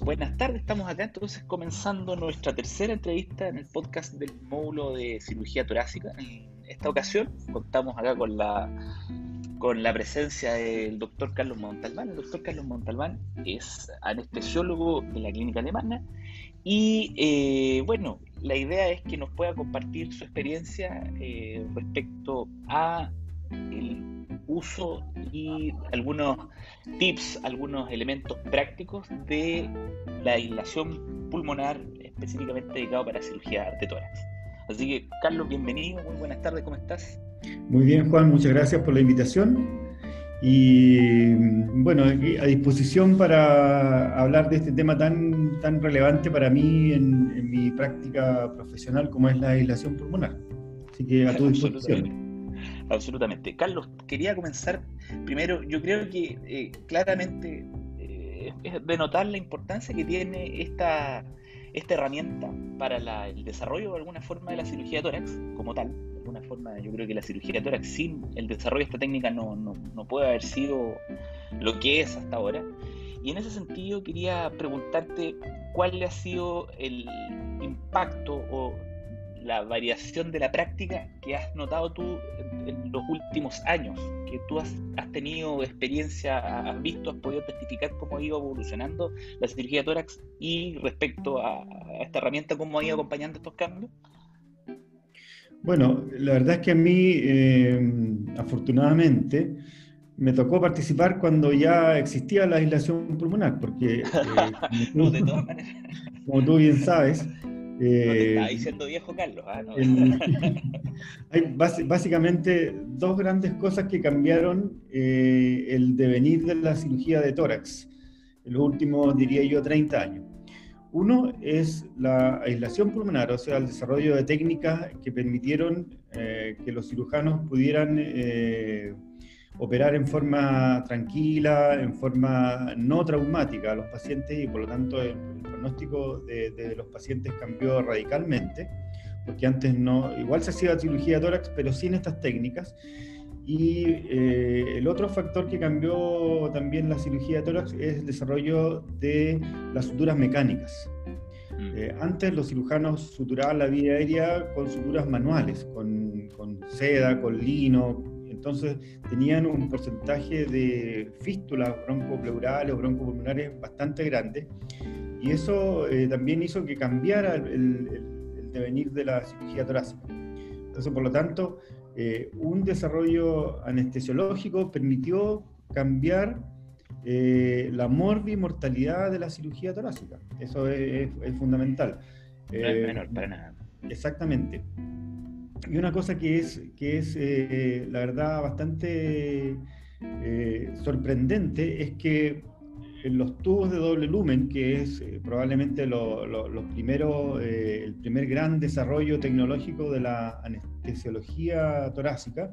Buenas tardes, estamos acá entonces comenzando nuestra tercera entrevista en el podcast del módulo de cirugía torácica. En esta ocasión contamos acá con la, con la presencia del doctor Carlos Montalbán. El doctor Carlos Montalbán es anestesiólogo de la clínica alemana y eh, bueno, la idea es que nos pueda compartir su experiencia eh, respecto a el uso y algunos tips, algunos elementos prácticos de la aislación pulmonar específicamente dedicado para cirugía de tórax. Así que, Carlos, bienvenido, muy buenas tardes, ¿cómo estás? Muy bien, Juan, muchas gracias por la invitación. Y bueno, a disposición para hablar de este tema tan, tan relevante para mí en, en mi práctica profesional como es la aislación pulmonar. Así que a tu disposición. Absolutamente. Carlos, quería comenzar primero, yo creo que eh, claramente eh, es de notar la importancia que tiene esta, esta herramienta para el desarrollo de alguna forma de la cirugía de tórax como tal. De alguna forma, yo creo que la cirugía de tórax sin el desarrollo de esta técnica no, no, no puede haber sido lo que es hasta ahora. Y en ese sentido quería preguntarte cuál ha sido el impacto o la variación de la práctica que has notado tú en, los últimos años, que tú has, tenido experiencia, has visto, has podido testificar cómo ha ido evolucionando la cirugía de tórax y respecto a, esta herramienta, cómo ha ido acompañando estos cambios? Bueno, la verdad es que a mí, eh, afortunadamente, me tocó participar cuando ya existía la aislación pulmonar, porque, eh, no, de todas maneras. como tú bien sabes, eh, no diciendo viejo Carlos. ¿ah? hay básicamente dos grandes cosas que cambiaron eh, el devenir de la cirugía de tórax en los últimos, diría yo, 30 años. Uno es la aislación pulmonar, o sea, el desarrollo de técnicas que permitieron eh, que los cirujanos pudieran operar en forma tranquila, en forma no traumática a los pacientes y por lo tanto el, pronóstico de, los pacientes cambió radicalmente, porque antes no, igual se hacía cirugía de tórax, pero sin estas técnicas. Y eh, el otro factor que cambió también la cirugía de tórax es el desarrollo de las suturas mecánicas. Mm. Eh, antes los cirujanos suturaban la vía aérea con suturas manuales, con, con seda, con lino, entonces tenían un porcentaje de fístulas broncopleurales o broncopulmonares bastante grande y eso eh, también hizo que cambiara el, devenir de la cirugía torácica. Entonces, por lo tanto, eh, un desarrollo anestesiológico permitió cambiar eh, la morbimortalidad de la cirugía torácica. Eso es, es fundamental. No es menor para nada. Exactamente. Y una cosa que es, que es eh, la verdad, bastante eh, sorprendente es que en los tubos de doble lumen, que es eh, probablemente lo, los primeros, el primer gran desarrollo tecnológico de la anestesiología torácica,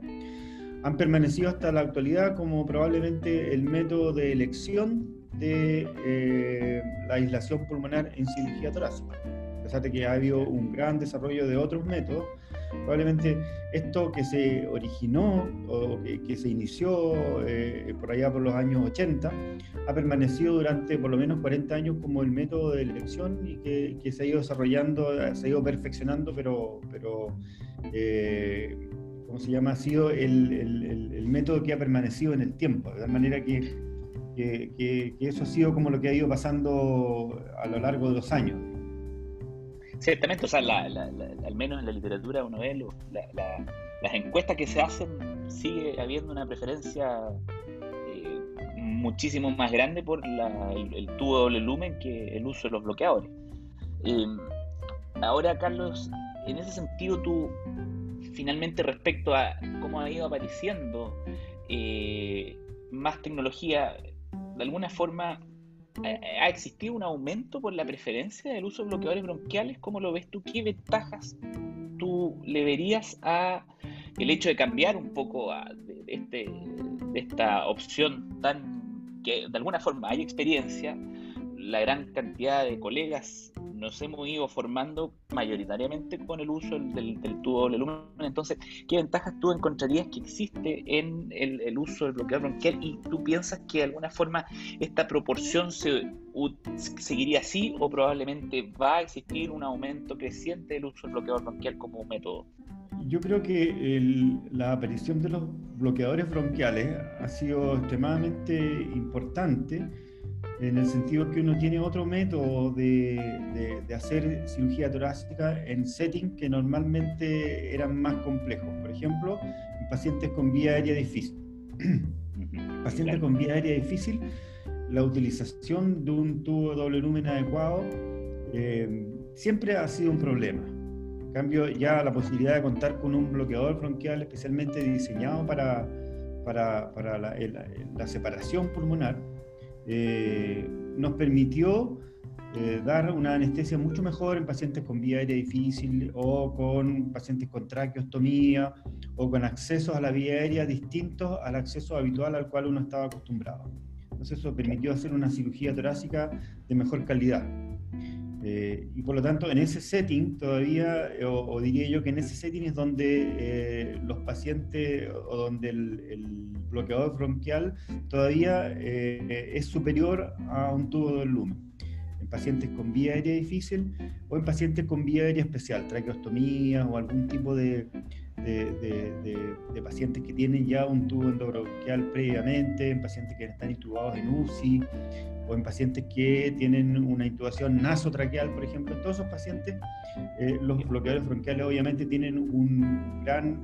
han permanecido hasta la actualidad como probablemente el método de elección de la aislación pulmonar en cirugía torácica. A pesar de que ha habido un gran desarrollo de otros métodos, Probablemente esto que se originó o que, se inició eh, por allá por los años 80 ha permanecido durante por lo menos 40 años como el método de elección y que, se ha ido desarrollando, se ha ido perfeccionando, pero, pero eh, ¿cómo se llama? Ha sido el, el, método que ha permanecido en el tiempo, de tal manera que, que, que, eso ha sido como lo que ha ido pasando a lo largo de los años. Ciertamente, o sea, al menos en la literatura uno ve las encuestas que se hacen, sigue habiendo una preferencia eh, muchísimo más grande por el, tubo de doble lumen que el uso de los bloqueadores. Eh, ahora, Carlos, en ese sentido, tú finalmente respecto a cómo ha ido apareciendo eh, más tecnología, de alguna forma ¿Ha existido un aumento por la preferencia del uso de bloqueadores bronquiales? ¿Cómo lo ves tú? ¿Qué ventajas tú le verías a el hecho de cambiar un poco de, este, de esta opción tan que de alguna forma hay experiencia? La gran cantidad de colegas nos hemos ido formando mayoritariamente con el uso del, tubo doble lumen. Entonces, ¿qué ventajas tú encontrarías que existe en el, uso del bloqueador bronquial? ¿Y tú piensas que de alguna forma esta proporción se seguiría así o probablemente va a existir un aumento creciente del uso del bloqueador bronquial como método? Yo creo que la aparición de los bloqueadores bronquiales ha sido extremadamente importante en el sentido que uno tiene otro método de, de, hacer cirugía torácica en settings que normalmente eran más complejos. Por ejemplo, en pacientes con vía aérea difícil. pacientes con vía aérea difícil, la utilización de un tubo de doble lumen adecuado eh, siempre ha sido un problema. En cambio, ya la posibilidad de contar con un bloqueador bronquial especialmente diseñado para, para, para la, la separación pulmonar, eh, nos permitió eh, dar una anestesia mucho mejor en pacientes con vía aérea difícil o con pacientes con traqueostomía o con accesos a la vía aérea distintos al acceso habitual al cual uno estaba acostumbrado. Entonces eso permitió hacer una cirugía torácica de mejor calidad. Eh, y por lo tanto, en ese setting todavía, o, diría yo que en ese setting es donde eh, los pacientes o donde el, bloqueador bronquial todavía eh, es superior a un tubo de lumen. En pacientes con vía aérea difícil o en pacientes con vía aérea especial, traqueostomía o algún tipo de, de, pacientes que tienen ya un tubo endobronquial previamente, en pacientes que están intubados en UCI o en pacientes que tienen una intubación nasotraqueal, por ejemplo. En todos esos pacientes, eh, los bloqueadores bronquiales obviamente tienen un gran,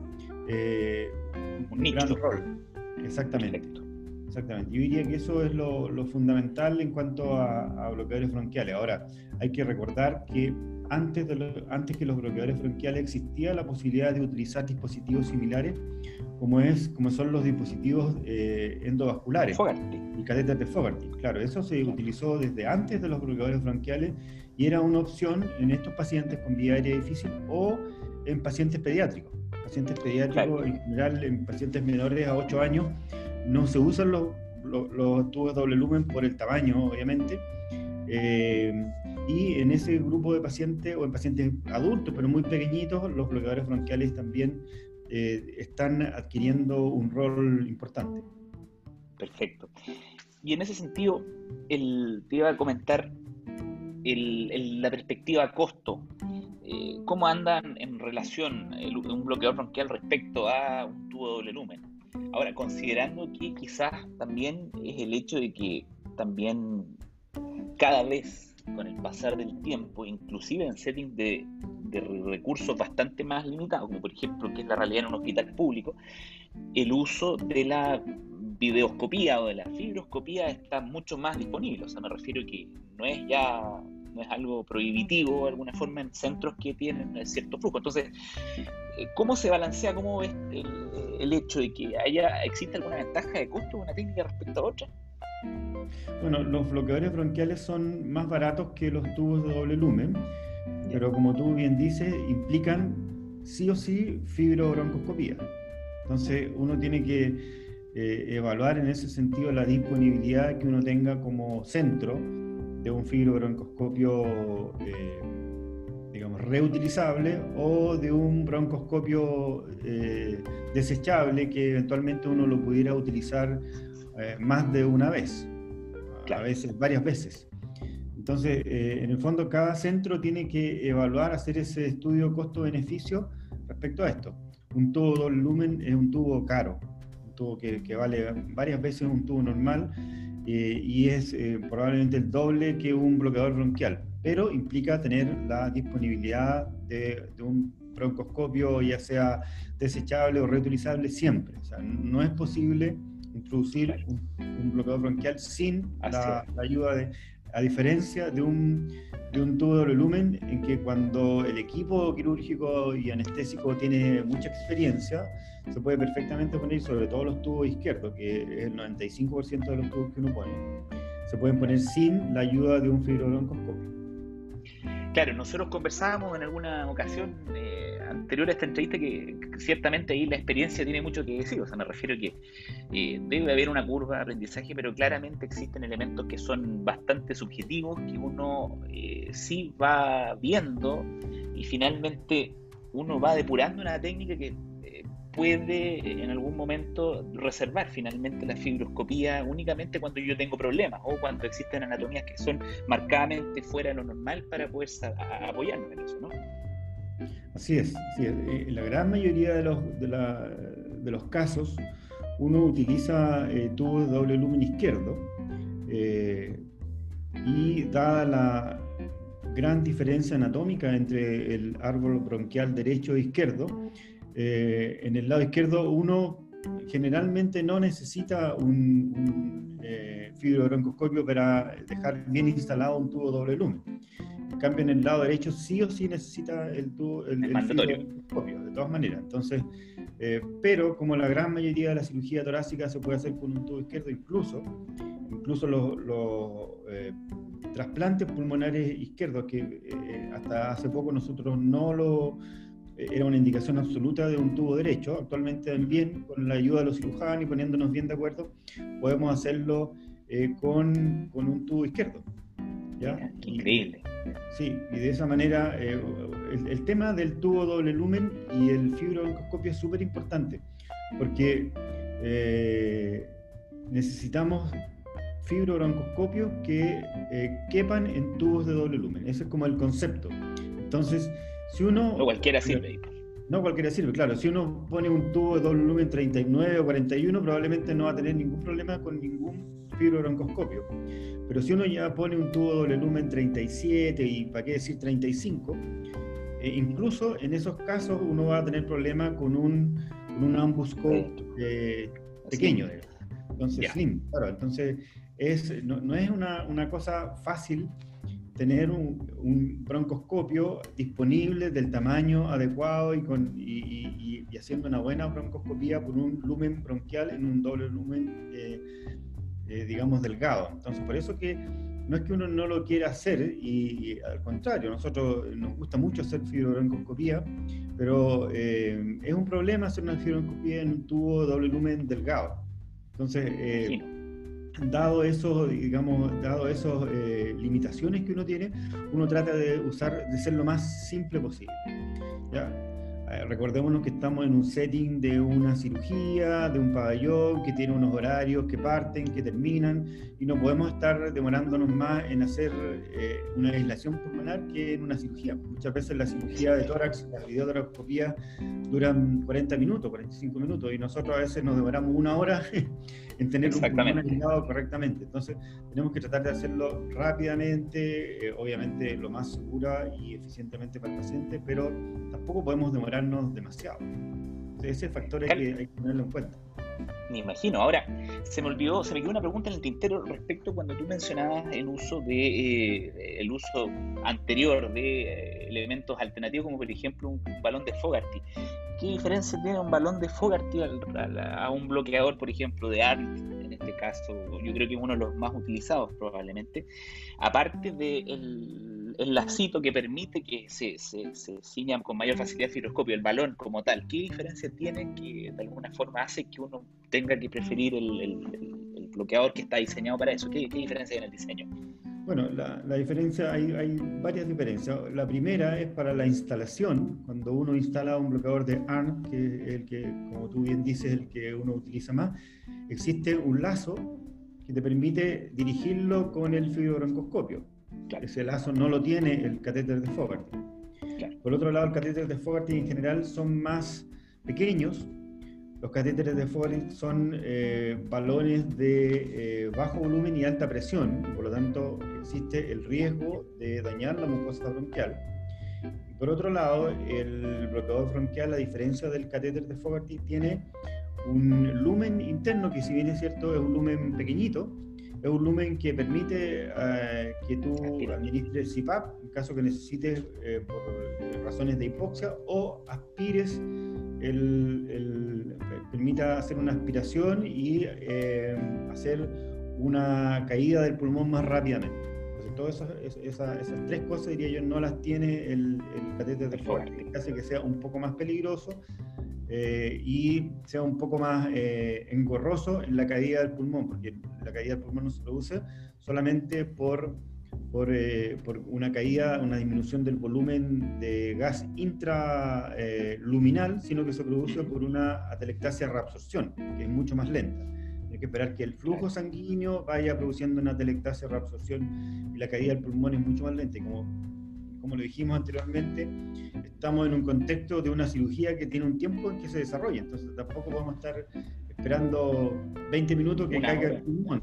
eh, un, gran rol. Exactamente. Exactamente. Yo diría que eso es lo, fundamental en cuanto a, a, bloqueadores bronquiales. Ahora, hay que recordar que antes, de antes que los bloqueadores bronquiales existía la posibilidad de utilizar dispositivos similares como, es, como son los dispositivos eh, endovasculares y catéteres de Fogarty. Claro, eso se utilizó desde antes de los bloqueadores bronquiales y era una opción en estos pacientes con vía aérea difícil o en pacientes pediátricos. Pacientes pediátricos, en general, en pacientes menores a 8 años, no se usan los, los, tubos doble lumen por el tamaño, obviamente. Eh, y en ese grupo de pacientes o en pacientes adultos, pero muy pequeñitos, los bloqueadores bronquiales también eh, están adquiriendo un rol importante. Perfecto. Y en ese sentido, el, te iba a comentar la perspectiva costo. Eh, ¿Cómo andan en relación un bloqueador bronquial respecto a un tubo doble lumen? Ahora, considerando que quizás también es el hecho de que también cada vez con el pasar del tiempo, inclusive en settings de, recursos bastante más limitados, como por ejemplo que es la realidad en un hospital público, el uso de la videoscopía o de la fibroscopía está mucho más disponible. O sea, me refiero que no es ya no es algo prohibitivo de alguna forma en centros que tienen cierto flujo. Entonces, ¿cómo se balancea, cómo es el, hecho de que haya existe alguna ventaja de costo de una técnica respecto a otra? Bueno, los bloqueadores bronquiales son más baratos que los tubos de doble lumen, pero como tú bien dices, implican sí o sí fibrobroncoscopía. Entonces uno tiene que eh, evaluar en ese sentido la disponibilidad que uno tenga como centro de un fibrobroncoscopio, eh, digamos, reutilizable o de un broncoscopio eh, desechable que eventualmente uno lo pudiera utilizar más de una vez a veces, varias veces. Entonces, eh, en el fondo, cada centro tiene que evaluar, hacer ese estudio costo-beneficio respecto a esto. Un tubo doble lumen es un tubo caro, un tubo que, que vale varias veces un tubo normal eh, y es eh, probablemente el doble que un bloqueador bronquial, pero implica tener la disponibilidad de, de un broncoscopio, ya sea desechable o reutilizable, siempre. O sea, no es posible introducir un, bloqueador bronquial sin la, ayuda de, a diferencia de un, de un tubo de lumen en que cuando el equipo quirúrgico y anestésico tiene mucha experiencia, se puede perfectamente poner sobre todo los tubos izquierdos, que es el 95% de los tubos que uno pone, se pueden poner sin la ayuda de un fibrobroncoscopio. Claro, nosotros conversábamos en alguna ocasión eh, anterior a esta entrevista que, ciertamente ahí la experiencia tiene mucho que decir, o sea, me refiero a que eh, debe haber una curva de aprendizaje, pero claramente existen elementos que son bastante subjetivos, que uno eh, sí va viendo y finalmente uno va depurando una técnica que puede en algún momento reservar finalmente la fibroscopía únicamente cuando yo tengo problemas o cuando existen anatomías que son marcadamente fuera de lo normal para poder apoyarnos en eso, ¿no? Así es, En eh, la gran mayoría de los, de, los casos uno utiliza eh, tubos de doble lumen izquierdo eh, y dada la gran diferencia anatómica entre el árbol bronquial derecho e izquierdo, eh, en el lado izquierdo uno generalmente no necesita un, un eh, fibrobroncoscopio para dejar bien instalado un tubo doble lumen. En cambio, en el lado derecho sí o sí necesita el, tubo, el, fibrobroncoscopio, de todas maneras. Entonces, eh, pero como la gran mayoría de la cirugía torácica se puede hacer con un tubo izquierdo, incluso, incluso los, los trasplantes pulmonares izquierdos, que hasta hace poco nosotros no lo era una indicación absoluta de un tubo derecho. Actualmente también, con la ayuda de los cirujanos y poniéndonos bien de acuerdo, podemos hacerlo eh, con, con, un tubo izquierdo. ¿ya? Increíble. sí, y de esa manera eh, el, tema del tubo doble lumen y el fibrobroncoscopio es súper importante, porque eh, necesitamos fibrobroncoscopios que quepan en tubos de doble lumen. Ese es como el concepto. Entonces, si uno, no cualquiera sirve. No cualquiera sirve, claro. Si uno pone un tubo de doble volumen 39 o 41, probablemente no va a tener ningún problema con ningún fibrobroncoscopio. Pero si uno ya pone un tubo de doble lumen 37 y para qué decir 35, eh, incluso en esos casos uno va a tener problema con un, con un ambuscope eh, pequeño. Entonces, slim, claro. Entonces, es, no, no es una, una cosa fácil tener un, broncoscopio disponible del tamaño adecuado y, con, y, haciendo una buena broncoscopía por un lumen bronquial en un doble lumen, eh, eh, digamos, delgado. Entonces, por eso que no es que uno no lo quiera hacer, y, al contrario, nosotros nos gusta mucho hacer fibrobroncoscopía, pero eh, es un problema hacer una fibrobroncoscopía en un tubo doble lumen delgado. Entonces, dado esos, digamos, dado esas eh, limitaciones que uno tiene, uno trata de usar, de ser lo más simple posible. ¿ya? Eh, recordémonos que estamos en un setting de una cirugía, de un pabellón que tiene unos horarios que parten, que terminan, y no podemos estar demorándonos más en hacer eh, una aislación pulmonar que en una cirugía. Muchas veces la cirugía de tórax, la videotoracoscopía, duran 40 minutos, 45 minutos, y nosotros a veces nos demoramos una hora en tener un pulmón aislado correctamente. Entonces, tenemos que tratar de hacerlo rápidamente, eh, obviamente lo más segura y eficientemente para el paciente, pero tampoco podemos demorar demasiado. ese factor hay que, hay que tenerlo en cuenta. Me imagino. Ahora, se me olvidó, se me quedó una pregunta en el tintero respecto cuando tú mencionabas el uso de eh, el uso anterior de eh, elementos alternativos, como por ejemplo un balón de Fogarty. ¿Qué diferencia tiene un balón de Fogarty a, un bloqueador, por ejemplo, de ART? En este caso, yo creo que es uno de los más utilizados probablemente. Aparte del el lacito que permite que se, se, se ciñan con mayor facilidad el fibroscopio, el balón como tal, ¿qué diferencia tiene que de alguna forma hace que uno tenga que preferir el, bloqueador que está diseñado para eso? ¿Qué, diferencia hay en el diseño? Bueno, la, diferencia, hay, hay, varias diferencias. La primera es para la instalación, cuando uno instala un bloqueador de ARM, que es el que, como tú bien dices, el que uno utiliza más, existe un lazo que te permite dirigirlo con el fibrobroncoscopio. Ese lazo no lo tiene el catéter de Fogarty. Por otro lado, el catéter de Fogarty en general son más pequeños, los catéteres de Fogarty son eh, balones de eh, bajo volumen y alta presión, y por lo tanto existe el riesgo de dañar la mucosa bronquial. Y por otro lado, el bloqueador bronquial, a diferencia del catéter de Fogarty, tiene un lumen interno que si bien es cierto es un lumen pequeñito, es un lumen que permite eh, que tú administres CPAP en caso que necesites por razones de hipoxia o aspires el, permita hacer una aspiración y eh, hacer una caída del pulmón más rápidamente. todas esas, tres cosas, diría yo, no las tiene el, el catéter de que hace que sea un poco más peligroso eh, y sea un poco más eh, engorroso en la caída del pulmón, porque la caída del pulmón no se produce solamente por, por, eh, por una caída, una disminución del volumen de gas intraluminal, sino que se produce por una atelectasia reabsorción, que es mucho más lenta. Hay que esperar que el flujo sanguíneo vaya produciendo una atelectasia reabsorción y la caída del pulmón es mucho más lenta. Y como como lo dijimos anteriormente, estamos en un contexto de una cirugía que tiene un tiempo en que se desarrolla, entonces tampoco podemos estar esperando 20 minutos que caiga el pulmón.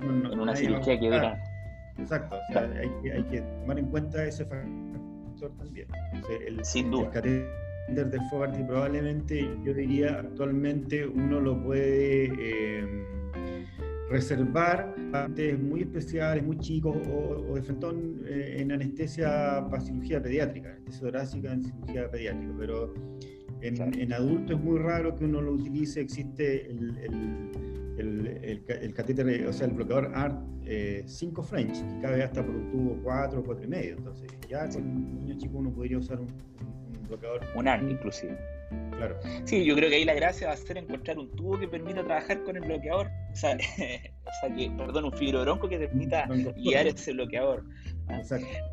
en una cirugía que dura. Exacto, o sea, hay, que, hay, que, tomar en cuenta ese factor también. el, Sin duda. El del Fogarty probablemente, yo diría, actualmente uno lo puede... Eh, reservar pacientes muy especiales, muy chicos o, de frente eh, en anestesia para cirugía pediátrica, anestesia torácica en cirugía pediátrica, pero en, adultos es muy raro que uno lo utilice, existe el, el, el, catéter, o sea, el bloqueador ART 5 eh, French, que cabe hasta por un tubo 4 o 4 y medio, entonces ya con un niño chico uno podría usar un, un bloqueador. Un ART inclusive. Claro. Sí, yo creo que ahí la gracia va a ser encontrar un tubo que permita trabajar con el bloqueador, o sea, o sea que, perdón, un fibrobronco que permita guiar ese bloqueador. ¿ah?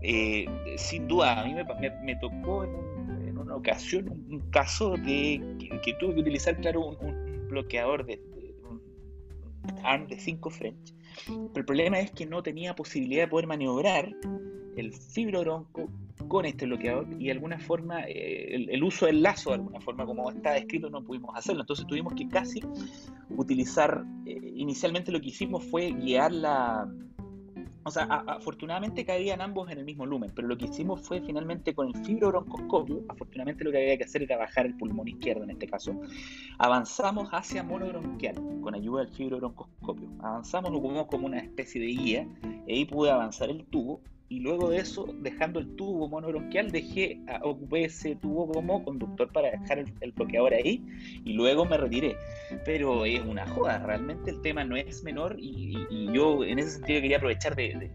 Eh, sin duda, a mí me, tocó en, una ocasión un, caso de que, tuve que utilizar, claro, un, bloqueador de, un ARM de 5 French. Pero el problema es que no tenía posibilidad de poder maniobrar el fibrobronco con este bloqueador y de alguna forma eh, el, uso del lazo de alguna forma como está descrito no pudimos hacerlo entonces tuvimos que casi utilizar eh, inicialmente lo que hicimos fue guiar la o sea, afortunadamente caían ambos en el mismo lumen, pero lo que hicimos fue finalmente con el fibrobroncoscopio, afortunadamente lo que había que hacer era bajar el pulmón izquierdo en este caso, avanzamos hacia monobronquial con ayuda del fibrobroncoscopio. Avanzamos, lo como una especie de guía, y ahí pude avanzar el tubo, y luego de eso, dejando el tubo monobronquial, dejé, ocupé ese tubo como conductor para dejar el, bloqueador ahí y luego me retiré. Pero es una joda, realmente el tema no es menor y, yo en ese sentido quería aprovechar de,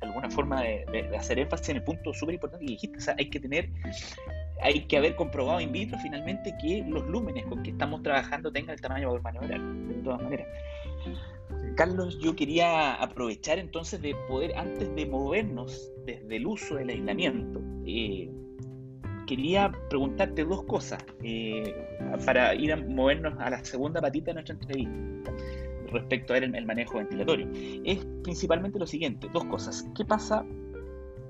alguna forma de, hacer énfasis en el punto súper importante que dijiste, o sea, hay que tener hay que haber comprobado in vitro finalmente que los lúmenes con que estamos trabajando tengan el tamaño para maniobrar, de todas maneras. Carlos, yo quería aprovechar entonces de poder, antes de movernos desde el uso del aislamiento, eh, quería preguntarte dos cosas eh, para ir a movernos a la segunda patita de nuestra entrevista respecto a el, manejo ventilatorio. Es principalmente lo siguiente, dos cosas. ¿Qué pasa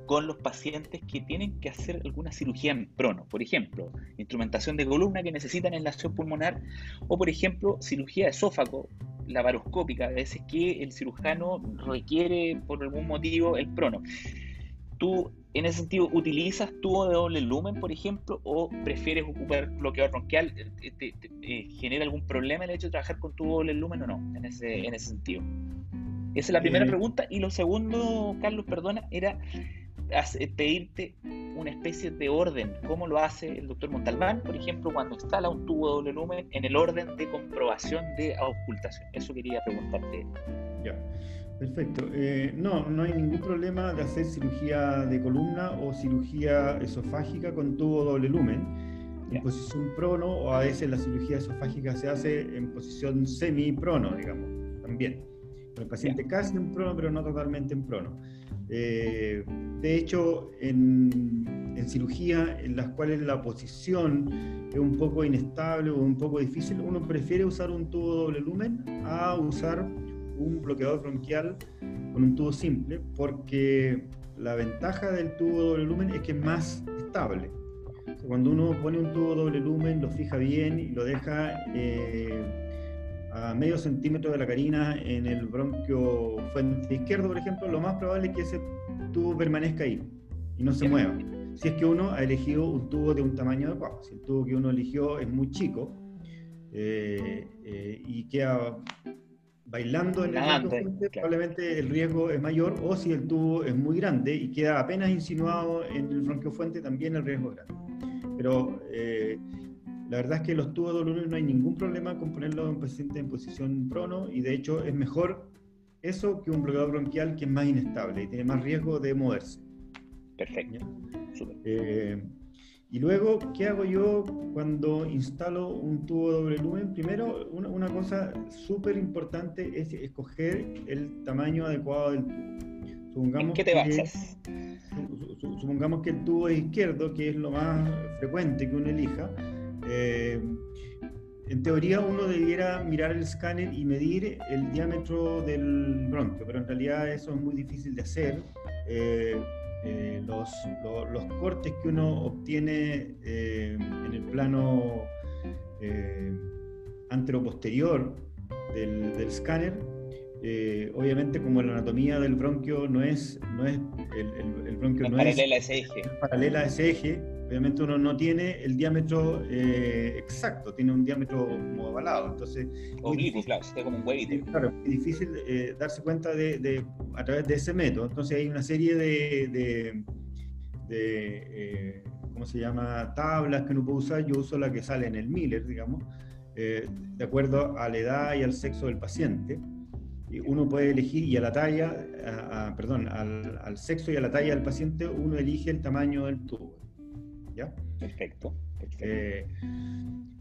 con los pacientes que tienen que hacer alguna cirugía en prono, por ejemplo, instrumentación de columna que necesitan enlación pulmonar o, por ejemplo, cirugía de esófago laparoscópica, a veces que el cirujano requiere por algún motivo el prono. ¿Tú en ese sentido utilizas tubo de doble lumen, por ejemplo, o prefieres ocupar bloqueador bronquial? ¿Te, eh, genera algún problema el hecho de trabajar con tubo de doble lumen o no en ese, en ese sentido? Esa es la primera eh, pregunta. Y lo segundo, Carlos, perdona, era pedirte una especie de orden, como lo hace el doctor Montalbán, por ejemplo, cuando instala un tubo de doble lumen en el orden de comprobación de ocultación. Eso quería preguntarte. Ya, perfecto. Eh, no, no hay ningún problema de hacer cirugía de columna o cirugía esofágica con tubo doble lumen. En posición prono o a veces la cirugía esofágica se hace en posición semi-prono, digamos, también. El paciente casi en prono, pero no totalmente en prono. Eh, de hecho, en, cirugía en las cuales la posición es un poco inestable o un poco difícil, uno prefiere usar un tubo doble lumen a usar un bloqueador bronquial con un tubo simple, porque la ventaja del tubo doble lumen es que es más estable. Cuando uno pone un tubo doble lumen, lo fija bien y lo deja eh, a medio centímetro de la carina en el bronquio fuente izquierdo, por ejemplo, lo más probable es que ese tubo permanezca ahí y no se mueva. Si es que uno ha elegido un tubo de un tamaño adecuado, si el tubo que uno eligió es muy chico eh, eh, y queda bailando en el bronquio fuente, probablemente el riesgo es mayor, o si el tubo es muy grande y queda apenas insinuado en el bronquio fuente, también el riesgo es grande. Pero eh, la verdad es que los tubos de no hay ningún problema con ponerlos en paciente en posición prono y de hecho es mejor eso que un bloqueador bronquial que es más inestable y tiene más riesgo de moverse. Perfecto. Eh, y luego, ¿qué hago yo cuando instalo un tubo doble lumen? Primero, una, cosa súper importante es escoger el tamaño adecuado del tubo. Supongamos qué te basas? supongamos que el tubo es izquierdo, que es lo más frecuente que uno elija. Eh, en teoría uno debiera mirar el escáner y medir el diámetro del bronquio, pero en realidad eso es muy difícil de hacer. Eh, eh, los, los, cortes que uno obtiene eh, en el plano anteroposterior del, del escáner, obviamente como la anatomía del bronquio no es, no es el, el, bronquio no, paralela a ese eje. paralela a ese eje, obviamente uno no tiene el diámetro eh, exacto, tiene un diámetro como ovalado. Entonces, Oblicuo, claro, está como un huevito. Claro, es difícil eh, darse cuenta de, a través de ese método. Entonces hay una serie de, de, eh, ¿cómo se llama? Tablas que uno puede usar. Yo uso la que sale en el Miller, digamos, de acuerdo a la edad y al sexo del paciente uno puede elegir y a la talla, perdón, al, al, sexo y a la talla del paciente, uno elige el tamaño del tubo. ¿Ya? Perfecto. Eh,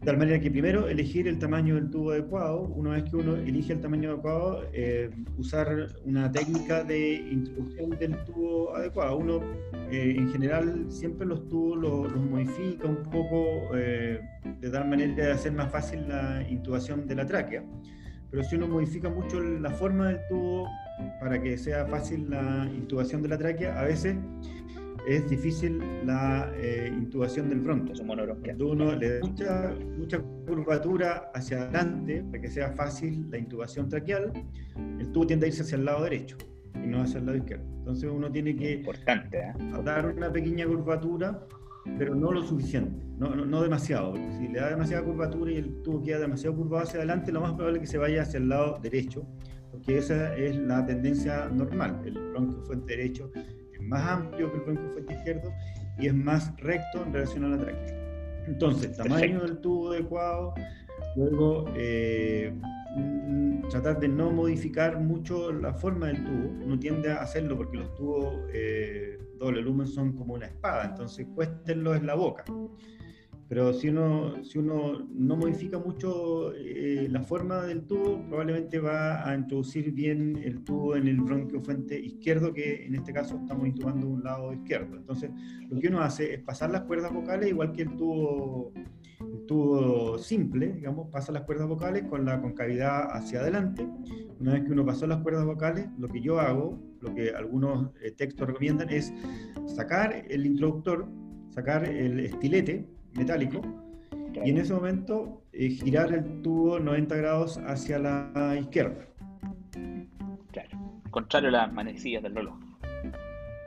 de tal manera que primero elegir el tamaño del tubo adecuado, una vez que uno elige el tamaño adecuado, eh, usar una técnica de introducción del tubo adecuado. Uno eh, en general siempre los tubos los, modifica un poco de tal manera de hacer más fácil la intubación de la tráquea. Pero si uno modifica mucho la forma del tubo para que sea fácil la intubación de la tráquea, a veces es difícil la eh, intubación del. Cuando uno le da mucha, mucha curvatura hacia adelante para que sea fácil la intubación traqueal, el tubo tiende a irse hacia el lado derecho y no hacia el lado izquierdo. Entonces uno tiene que Importante, ¿eh? dar una pequeña curvatura, pero no lo suficiente, no, no, demasiado. Porque si le da demasiada curvatura y el tubo queda demasiado curvado hacia adelante, lo más probable es que se vaya hacia el lado derecho, porque esa es la tendencia normal. El bronquio fuente derecho más amplio que el fuerte izquierdo y es más recto en relación a la tráquea. Entonces, tamaño del tubo adecuado, luego eh, mm, tratar de no modificar mucho la forma del tubo, uno tiende a hacerlo porque los tubos eh, doble lumen son como una espada, entonces cuéstenlo en la boca. Pero si uno, si uno no modifica mucho eh, la forma del tubo, probablemente va a introducir bien el tubo en el bronquio fuente izquierdo, que en este caso estamos intubando un lado izquierdo. Entonces, lo que uno hace es pasar las cuerdas vocales, igual que el tubo, el tubo simple, digamos, pasa las cuerdas vocales con la concavidad hacia adelante. Una vez que uno pasó las cuerdas vocales, lo que yo hago, lo que algunos eh, textos recomiendan, es sacar el introductor, sacar el estilete, metálico, y en ese momento eh, girar el tubo 90 grados hacia la izquierda. Claro, contrario a las manecillas del reloj.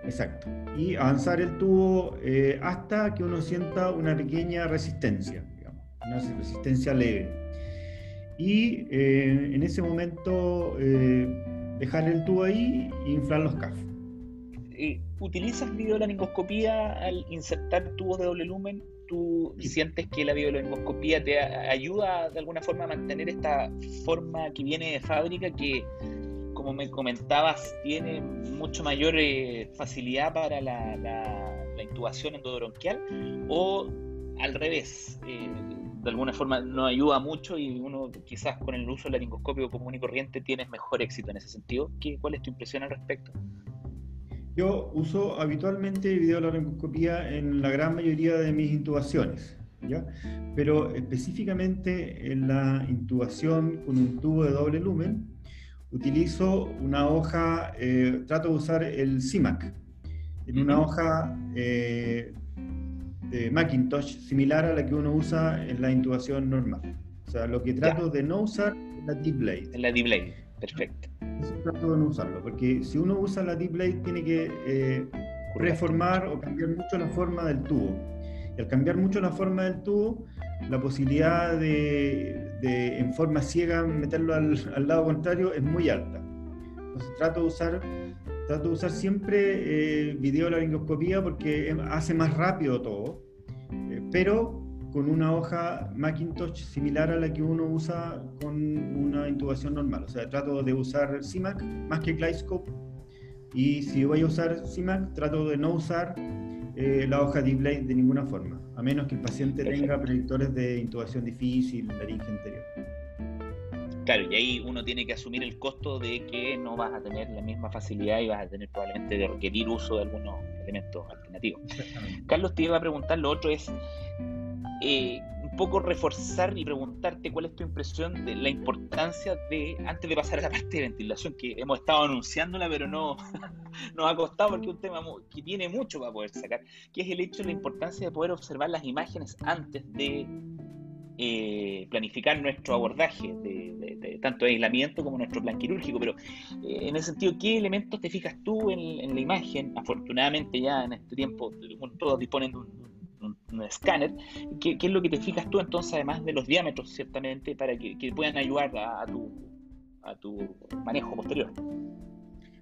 Exacto. Y avanzar el tubo eh, hasta que uno sienta una pequeña resistencia, digamos, una resistencia leve. Y eh, en ese momento dejar el tubo ahí e inflar los CAF. ¿Utilizas videolaringoscopía al insertar tubos de doble lumen tú sientes que la biologoscopía te ayuda de alguna forma a mantener esta forma que viene de fábrica que, como me comentabas, tiene mucho mayor eh, facilidad para la, la, intubación endobronquial? ¿O al revés? Eh, de alguna forma no ayuda mucho y uno quizás con el uso del laringoscopio común y corriente tienes mejor éxito en ese sentido. ¿Qué, ¿Cuál es tu impresión al respecto? Yo uso habitualmente videolaringoscopía en la gran mayoría de mis intubaciones, ¿ya? pero específicamente en la intubación con un tubo de doble lumen, utilizo una hoja, eh, trato de usar el CIMAC, en una hoja eh, de Macintosh similar a la que uno usa en la intubación normal. O sea, lo que trato de no usar es la D-Blade. La D-Blade, perfecto. Eso trato de no usarlo, porque si uno usa la deep blade tiene que eh, reformar o cambiar mucho la forma del tubo. Y al cambiar mucho la forma del tubo, la posibilidad de, de en forma ciega meterlo al, al, lado contrario es muy alta. Entonces trato de usar, trato de usar siempre eh, videolaringoscopía porque hace más rápido todo, eh, pero con una hoja Macintosh similar a la que uno usa con una intubación normal. O sea, trato de usar CIMAC más que Glidescope. Y si voy a usar CIMAC, trato de no usar eh, la hoja Deep Blade de ninguna forma, a menos que el paciente tenga predictores de intubación difícil, laringe anterior. Claro, y ahí uno tiene que asumir el costo de que no vas a tener la misma facilidad y vas a tener probablemente de requerir uso de algunos elementos alternativos. Carlos, te iba a preguntar, lo otro es eh, un poco reforzar y preguntarte cuál es tu impresión de la importancia de, antes de pasar a la parte de ventilación, que hemos estado anunciándola, pero no nos ha costado porque es un tema que tiene mucho para poder sacar, que es el hecho de la importancia de poder observar las imágenes antes de eh, planificar nuestro abordaje de, tanto de aislamiento como nuestro plan quirúrgico, pero eh, en ese sentido, ¿qué elementos te fijas tú en, la imagen? Afortunadamente ya en este tiempo todos disponen de un, escáner. ¿Qué, es lo que te fijas tú entonces, además de los diámetros, ciertamente, para que, puedan ayudar a, tu, a tu manejo posterior?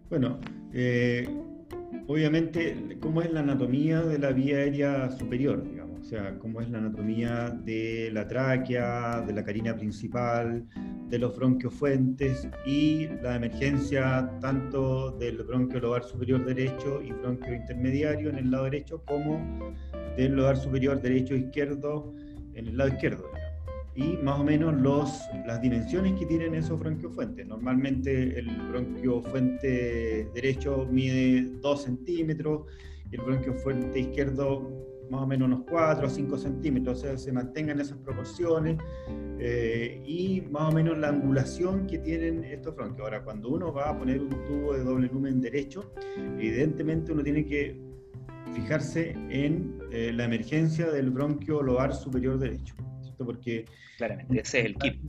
Bueno, eh, obviamente, ¿cómo es la anatomía de la vía aérea superior? Digamos? o sea, cómo es la anatomía de la tráquea, de la carina principal, de los bronquios fuentes y la emergencia tanto del bronquio lobar superior derecho y bronquio intermediario en el lado derecho como del lobar superior derecho izquierdo en el lado izquierdo. Y más o menos los, las dimensiones que tienen esos bronquios fuentes. Normalmente el bronquio fuente derecho mide 2 centímetros el bronquio fuente izquierdo más o menos unos 4 o 5 centímetros, o sea, se mantengan esas proporciones eh, y más o menos la angulación que tienen estos bronquios. Ahora, cuando uno va a poner un tubo de doble lumen derecho, evidentemente uno tiene que fijarse en eh, la emergencia del bronquio lobar superior derecho, ¿cierto? Porque... Claramente, ese es el kit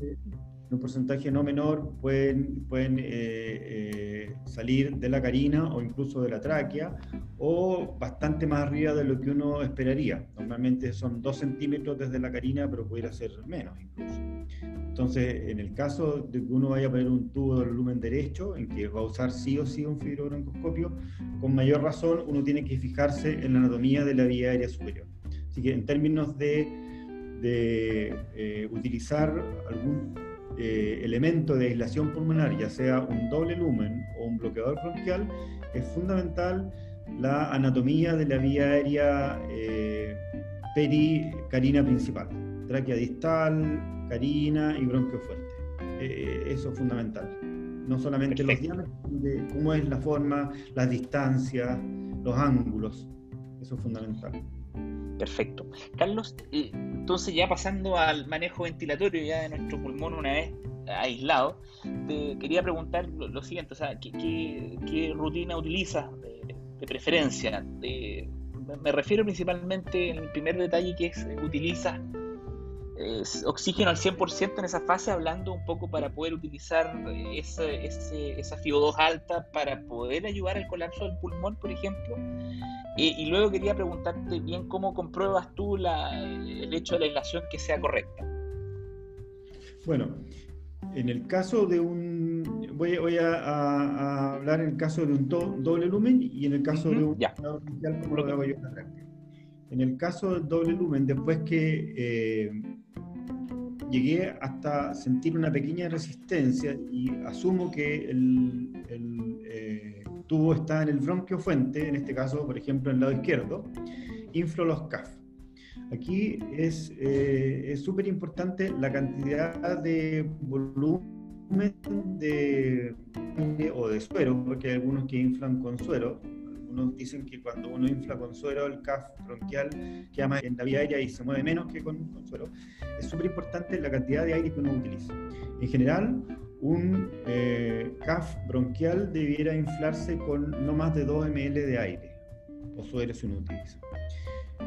un porcentaje no menor pueden, pueden eh, eh, salir de la carina o incluso de la tráquea o bastante más arriba de lo que uno esperaría. Normalmente son 2 centímetros desde la carina, pero pudiera ser menos incluso. Entonces, en el caso de que uno vaya a poner un tubo de volumen derecho, en que va a usar sí o sí un fibrobroncoscopio, con mayor razón uno tiene que fijarse en la anatomía de la vía aérea superior. Así que en términos de, de eh, utilizar algún eh, elemento de aislación pulmonar, ya sea un doble lumen o un bloqueador bronquial, es fundamental la anatomía de la vía aérea eh, pericarina principal, tráquea distal, carina y bronquio fuerte. Eh, eso es fundamental. No solamente los diámetros, de cómo es la forma, las distancias, los ángulos. Eso es fundamental. Perfecto. Carlos, eh, entonces ya pasando al manejo ventilatorio ya de nuestro pulmón una vez aislado, te quería preguntar lo, siguiente, o sea, ¿qué, rutina utilizas de, preferencia? me refiero principalmente en el primer detalle que es, utilizas oxígeno al 100% en esa fase, hablando un poco para poder utilizar esa FIO2 alta para poder ayudar al colapso del pulmón, por ejemplo. Y luego quería preguntarte bien cómo compruebas tú el hecho de la aislación que sea correcta. Bueno, en el caso de un. Voy, voy a, hablar en el caso de un doble lumen y en el caso de un. Ya. Como lo hago yo en el caso del doble lumen, después que eh, llegué hasta sentir una pequeña resistencia y asumo que el, eh, tubo está en el bronquio fuente, en este caso, por ejemplo, en el lado izquierdo, inflo los CAF. Aquí es eh, súper importante la cantidad de volumen de, o de suero, porque hay algunos que inflan con suero, algunos dicen que cuando uno infla con suero el CAF bronquial queda más en la vía aérea y se mueve menos que con, suero. Es súper importante la cantidad de aire que uno utiliza. En general, un eh, CAF bronquial debiera inflarse con no más de 2 ml de aire o suero si uno utiliza.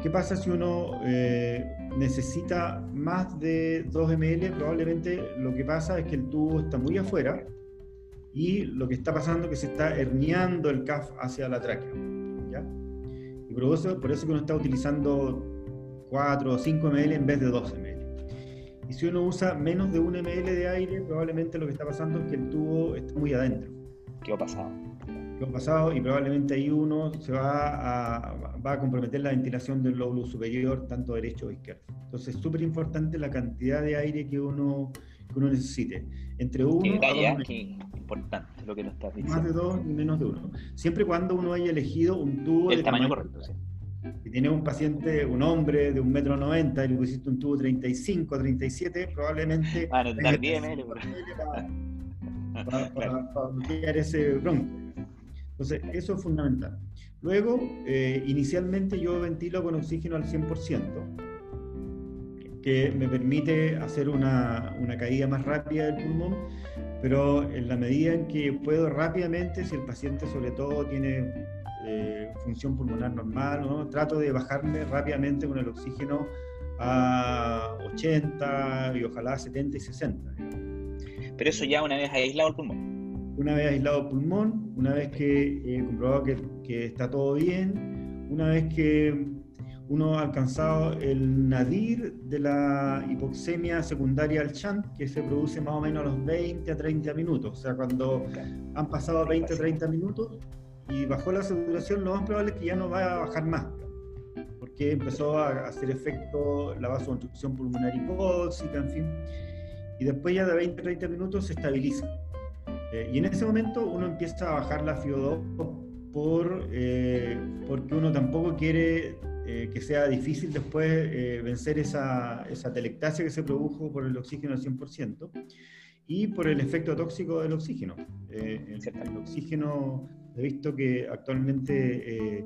¿Qué pasa si uno eh, necesita más de 2 ml? Probablemente lo que pasa es que el tubo está muy afuera y lo que está pasando es que se está herniando el CAF hacia la tráquea. ¿ya? Y por eso, por eso que uno está utilizando 4 o 5 ml en vez de 12 ml. Y si uno usa menos de 1 ml de aire, probablemente lo que está pasando es que el tubo está muy adentro. ¿Qué ha pasado? pasado y probablemente ahí uno se va a, va a comprometer la ventilación del lóbulo superior, tanto derecho o izquierdo. Entonces es súper importante la cantidad de aire que uno, que uno necesite. Entre uno a dos importante lo que nos estás diciendo. Más de dos y menos de uno. Siempre cuando uno haya elegido un tubo El tamaño, correcto, sí. Si tiene un paciente, un hombre de un metro noventa y le pusiste un tubo 35, 37, probablemente... Ah, necesitar 10 ml. Para, para, para, ese bronco. Entonces, eso es fundamental. Luego, eh, inicialmente yo ventilo con oxígeno al 100%, que me permite hacer una, una, caída más rápida del pulmón, pero en la medida en que puedo rápidamente, si el paciente sobre todo tiene eh, función pulmonar normal, ¿no? trato de bajarme rápidamente con el oxígeno a 80 y ojalá 70 y 60. Pero eso ya una vez aislado el pulmón una vez aislado el pulmón, una vez que he comprobado que, que, está todo bien, una vez que uno ha alcanzado el nadir de la hipoxemia secundaria al chant, que se produce más o menos a los 20 a 30 minutos. O sea, cuando han pasado 20 a 30 minutos y bajó la saturación, lo más probable es que ya no va a bajar más, porque empezó a hacer efecto la vasoconstricción pulmonar hipóxica, en fin. Y después ya de 20 a 30 minutos se estabiliza. Eh, y en ese momento uno empieza a bajar la FIO2 por, eh, porque uno tampoco quiere eh, que sea difícil después vencer esa, esa telectasia que se produjo por el oxígeno al 100% y por el efecto tóxico del oxígeno. el oxígeno, he visto que actualmente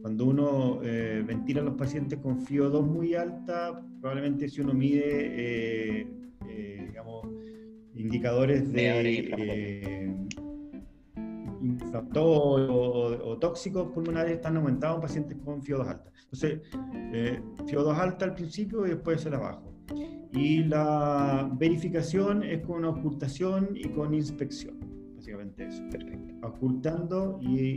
cuando uno ventila a los pacientes con FIO2 muy alta, probablemente si uno mide, digamos, indicadores de eh, o, tóxicos pulmonares están aumentados en pacientes con FIO2 alta. Entonces, eh, FIO2 alta al principio y después se la bajo. Y la verificación es con ocultación y con inspección, básicamente eso. Perfecto. Ocultando y,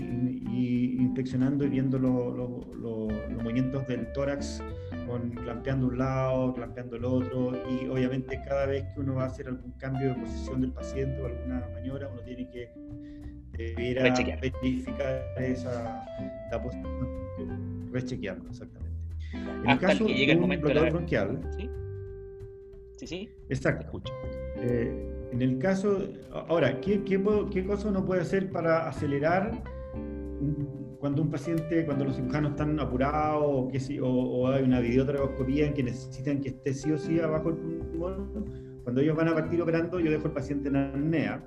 inspeccionando y viendo los movimientos del tórax con clampeando un lado, clampeando el otro, y obviamente cada vez que uno va a hacer algún cambio de posición del paciente o alguna maniobra, uno tiene que verificar esa la posición, rechequearlo, exactamente. En el caso que llega el momento de bronquial, ¿Sí? Sí, sí, exacto. Escucho. Eh, en el caso, ahora, ¿qué, qué, qué cosa uno puede hacer para acelerar un, cuando un paciente, cuando los cirujanos están apurados o, que, o, hay una videotraboscopía en que necesitan que esté sí o sí abajo el pulmón, cuando ellos van a partir operando, yo dejo el paciente en apnea,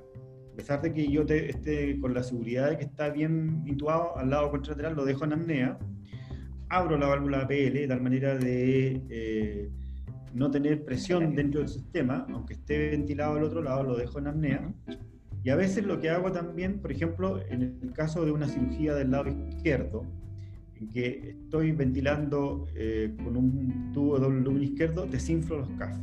a pesar de que yo te, esté con la seguridad de que está bien intubado al lado contralateral, lo dejo en apnea, abro la válvula APL de tal manera de eh, no tener presión dentro del sistema, aunque esté ventilado al otro lado, lo dejo en apnea y a veces lo que hago también, por ejemplo, en el caso de una cirugía del lado izquierdo, en que estoy ventilando eh, con un tubo de doble lumen izquierdo, desinflo los CAF.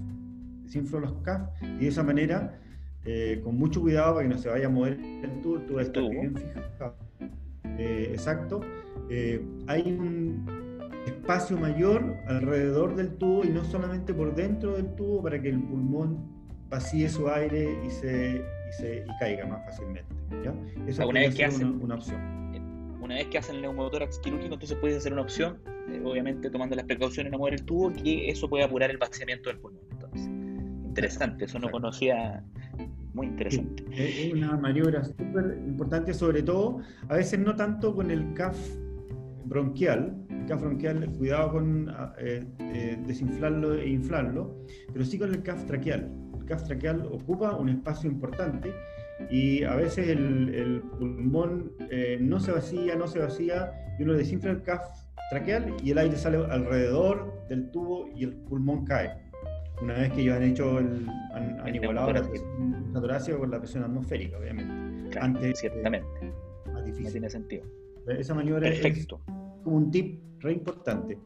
Desinflo los CAF y de esa manera, eh, con mucho cuidado para que no se vaya a mover el tubo, el tubo está bien fijado. Eh, exacto. hay un espacio mayor alrededor del tubo y no solamente por dentro del tubo para que el pulmón vacíe su aire y se y, caiga más fácilmente. ¿ya? Esa una vez que hacen, una, opción. Una vez que hacen el neumotórax quirúrgico, entonces puedes hacer una opción, eh, obviamente tomando las precauciones de no mover el tubo, que eso puede apurar el vaciamiento del pulmón. Entonces, interesante, eso no conocía, muy interesante. es una maniobra súper importante, sobre todo, a veces no tanto con el CAF bronquial, el CAF bronquial, cuidado con eh, eh, desinflarlo e inflarlo, pero sí con el CAF traqueal CAF traqueal ocupa un espacio importante y a veces el, pulmón eh, no se vacía, no se vacía, y uno desinfla el CAF traqueal y el aire sale alrededor del tubo y el pulmón cae. Una vez que ellos han hecho el, han, igualado la presión con la presión atmosférica, obviamente. Antes, ciertamente. más difícil. No tiene sentido. Esa maniobra es como un tip re importante.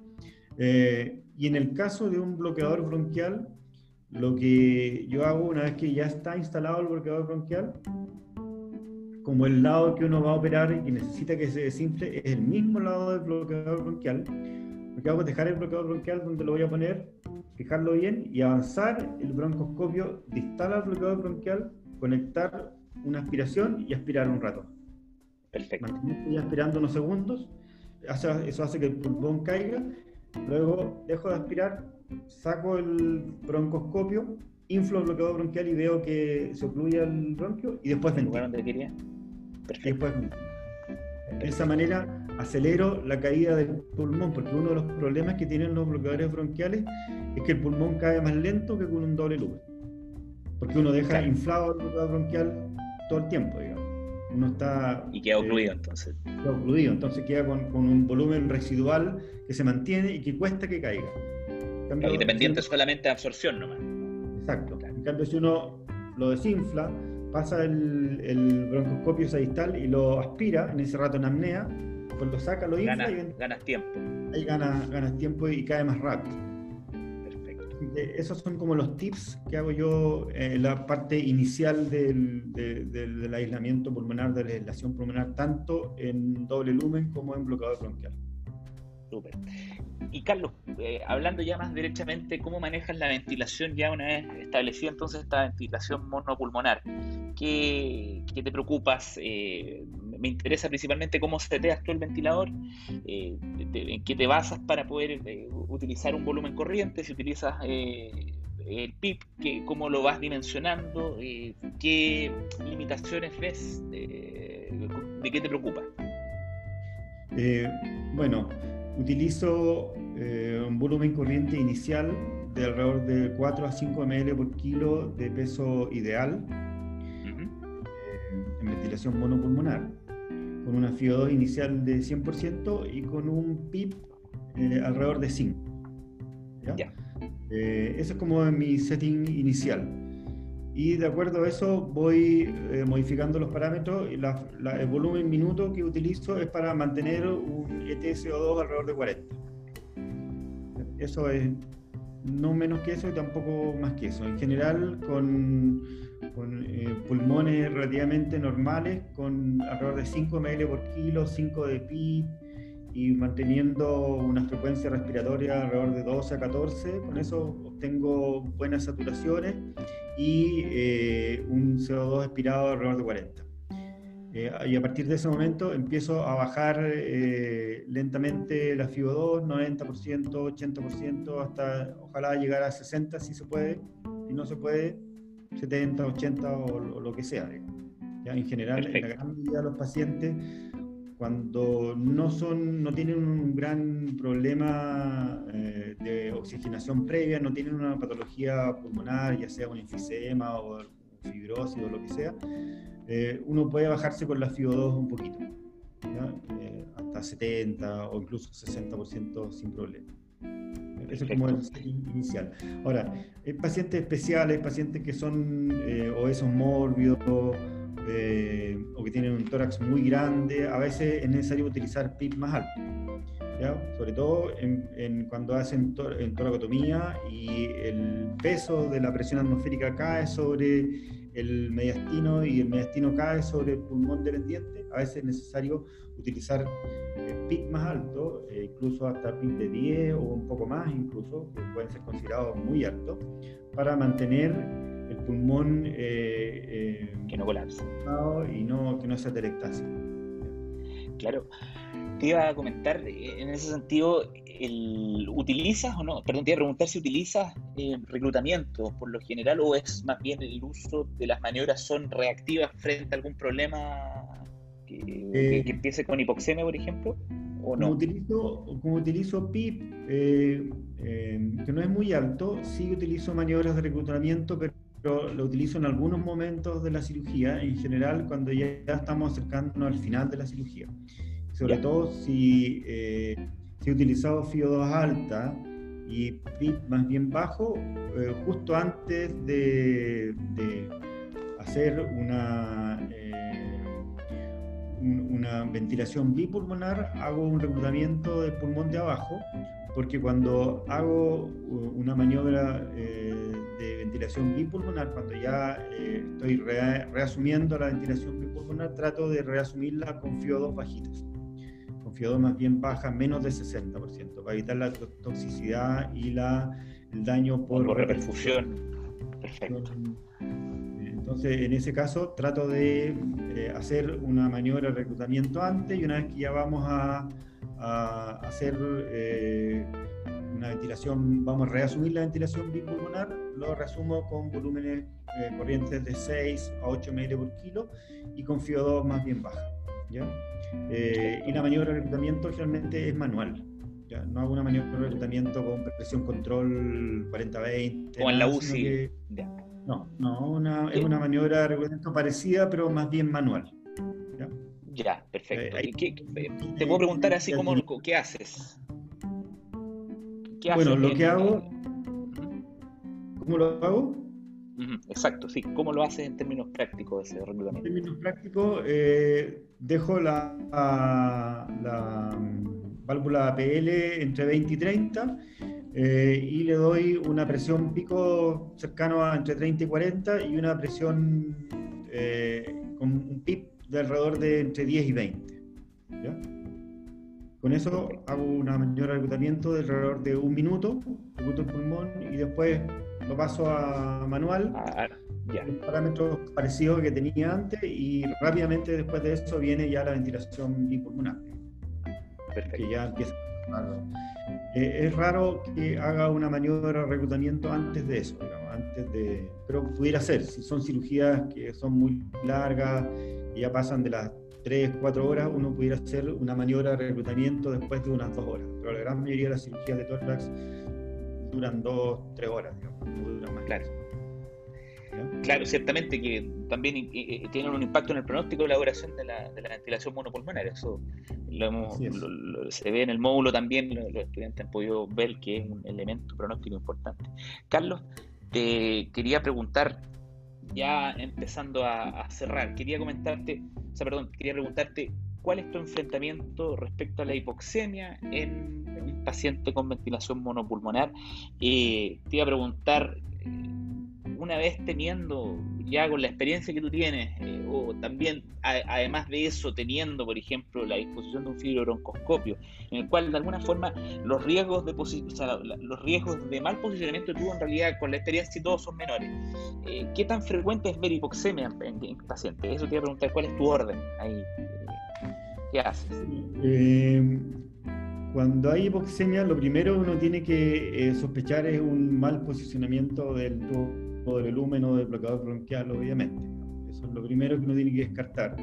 Eh, y en el caso de un bloqueador bronquial, lo que yo hago una vez que ya está instalado el bloqueador bronquial, como el lado que uno va a operar y necesita que se desinfle es el mismo lado del bloqueador bronquial, lo que hago es dejar el bloqueador bronquial donde lo voy a poner, fijarlo bien y avanzar el broncoscopio distal al bloqueador bronquial, conectar una aspiración y aspirar un rato. Perfecto. y aspirando unos segundos, eso hace que el pulmón caiga, luego dejo de aspirar, saco el broncoscopio, inflo el bloqueador bronquial y veo que se ocluye el bronquio y después ventilo. quería? Perfecto. De esa manera acelero la caída del pulmón, porque uno de los problemas que tienen los bloqueadores bronquiales es que el pulmón cae más lento que con un doble lumen. Porque uno deja inflado el bloqueador bronquial todo el tiempo, digamos. Uno está... Y queda ocluido eh, entonces. Queda ocluido, entonces queda con, un volumen residual que se mantiene y que cuesta que caiga. independiente solamente de absorción nomás. Exacto. En cambio, si uno lo desinfla, pasa el, el broncoscopio sedistal y lo aspira en ese rato en apnea, pues lo saca, lo infla y ganas tiempo. Ahí ganas, ganas tiempo y cae más rápido. Esos son como los tips que hago yo en la parte inicial del, del, aislamiento pulmonar, de la aislación pulmonar, tanto en doble lumen como en bloqueador bronquial. Súper. Y Carlos, eh, hablando ya más derechamente, ¿cómo manejas la ventilación ya una vez establecida entonces esta ventilación monopulmonar? ¿Qué, te preocupas? Eh, me interesa principalmente cómo seteas tú el ventilador, eh, en qué te basas para poder utilizar un volumen corriente, si utilizas el PIP, que, cómo lo vas dimensionando, qué limitaciones ves, de qué te preocupa. bueno, Utilizo eh, un volumen corriente inicial de alrededor de 4 a 5 ml por kilo de peso ideal eh, en ventilación monopulmonar, con una FIO2 inicial de 100% y con un PIP eh, alrededor de 5. ¿ya? eso es como mi setting inicial y de acuerdo a eso voy eh, modificando los parámetros y el volumen minuto que utilizo es para mantener un ETSO2 alrededor de 40. Eso es no menos que eso y tampoco más que eso. En general, con, con eh, pulmones relativamente normales, con alrededor de 5 ml por kilo, 5 de pi y manteniendo una frecuencia respiratoria alrededor de 12 a 14, con eso obtengo buenas saturaciones y eh, un CO2 expirado alrededor de 40. Eh, y a partir de ese momento empiezo a bajar eh, lentamente la FIO2, 90%, 80%, hasta ojalá llegar a 60 si se puede, si no se puede, 70, 80 o, lo que sea. Ya en general, en la gran mayoría de los pacientes cuando no, son, no tienen un gran problema eh, de oxigenación previa, no tienen una patología pulmonar, ya sea un enfisema o fibrosis o lo que sea, eh, uno puede bajarse con la FIO2 un poquito, eh, hasta 70 o incluso 60% sin problema. Eso es como el inicial. Ahora, hay pacientes especiales, pacientes que son obesos mórbidos, eh, o que tienen un tórax muy grande, a veces es necesario utilizar PIP más alto. Sobre todo en, cuando hacen en toracotomía y el peso de la presión atmosférica cae sobre el mediastino y el mediastino cae sobre el pulmón dependiente, a veces es necesario utilizar eh, PIP más alto, eh, incluso hasta PIP de 10 o un poco más, incluso, que pueden ser considerados muy altos, para mantener pulmón eh, eh, que no colapse y no, que no se atelectase. Claro, te iba a comentar eh, en ese sentido, el, ¿utilizas o no? Perdón, te iba a preguntar si utilizas reclutamiento por lo general o es más bien el uso de las maniobras son reactivas frente a algún problema que, empiece con hipoxemia, por ejemplo. ¿O no? Como utilizo, como utilizo PIP, que no es muy alto, sí utilizo maniobras de reclutamiento, pero lo utilizo en algunos momentos de la cirugía, en general cuando ya estamos acercándonos al final de la cirugía. Sobre todo si, eh, si he utilizado FIO2 alta y PIP más bien bajo, eh, justo antes de, hacer una, eh, una ventilación bipulmonar, hago un reclutamiento del pulmón de abajo, porque cuando hago una maniobra de ventilación bipulmonar, cuando ya eh, estoy reasumiendo la ventilación bipulmonar, trato de reasumirla con FIO2 bajitas, con FIO2 más bien baja, menos de 60%, para evitar la toxicidad y la, el daño por, reperfusión. Perfecto. Eh, Entonces, en ese caso, trato de eh, hacer una maniobra de reclutamiento antes y una vez que ya vamos a, hacer eh, una ventilación, vamos a reasumir la ventilación bipulmonar, lo reasumo con volúmenes eh, corrientes de 6 a 8 ml por kilo y con FIO2 más bien baja. ¿ya? y la maniobra de reclutamiento generalmente es manual. ¿ya? No hago una maniobra de reclutamiento con presión control 40-20. O en la UCI. No, no, una, es una maniobra de reclutamiento parecida, pero más bien manual. Ya, perfecto. Eh, te puedo preguntar así como, ¿qué haces? bueno, lo que hago... ¿Cómo lo hago? Exacto, sí. ¿Cómo lo haces en términos prácticos ese reclutamiento? En términos prácticos, eh, dejo la, la, mm, válvula PL entre 20 y 30 eh, y le doy una presión pico cercano a entre 30 y 40 y una presión eh, con un PIP de alrededor de entre 10 y 20. Con eso hago una maniobra de reclutamiento de alrededor de un minuto, recluto el pulmón y después lo paso a manual, ah, los parámetros parecidos que tenía antes y rápidamente después de eso viene ya la ventilación bipulmonar. Perfecto. Que ya empieza a eh, es raro que haga una maniobra de reclutamiento antes de eso, digamos, antes de, pero pudiera ser, si son cirugías que son muy largas y ya pasan de las 3, 4 horas, uno pudiera hacer una maniobra de reclutamiento después de unas 2 horas, pero la gran mayoría de las cirugías de tórax duran 2, 3 horas, digamos, no duran más. Claro. Claro, ciertamente que también tienen un impacto en el pronóstico de la duración de la, ventilación monopulmonar. Eso se ve en el módulo también, los, estudiantes han podido ver que es un elemento pronóstico importante. Carlos, te quería preguntar, ya empezando a, cerrar, quería comentarte, o sea, perdón, quería preguntarte cuál es tu enfrentamiento respecto a la hipoxemia en un paciente con ventilación monopulmonar. Eh, te iba a preguntar una vez teniendo, ya con la experiencia que tú tienes, eh, o también además de eso teniendo, por ejemplo, la disposición de un fibrobroncoscopio, en el cual de alguna forma los riesgos de los riesgos de mal posicionamiento tuvo en realidad con la experiencia y todos son menores. Eh, ¿Qué tan frecuente es ver hipoxemia en, en, pacientes? Eso te iba a preguntar, ¿cuál es tu orden ahí? Eh, ¿Qué haces? cuando hay hipoxemia, lo primero uno tiene que sospechar es un mal posicionamiento del tubo del lúmeno del bloqueador bronquial, obviamente. Eso es lo primero que uno tiene que descartar.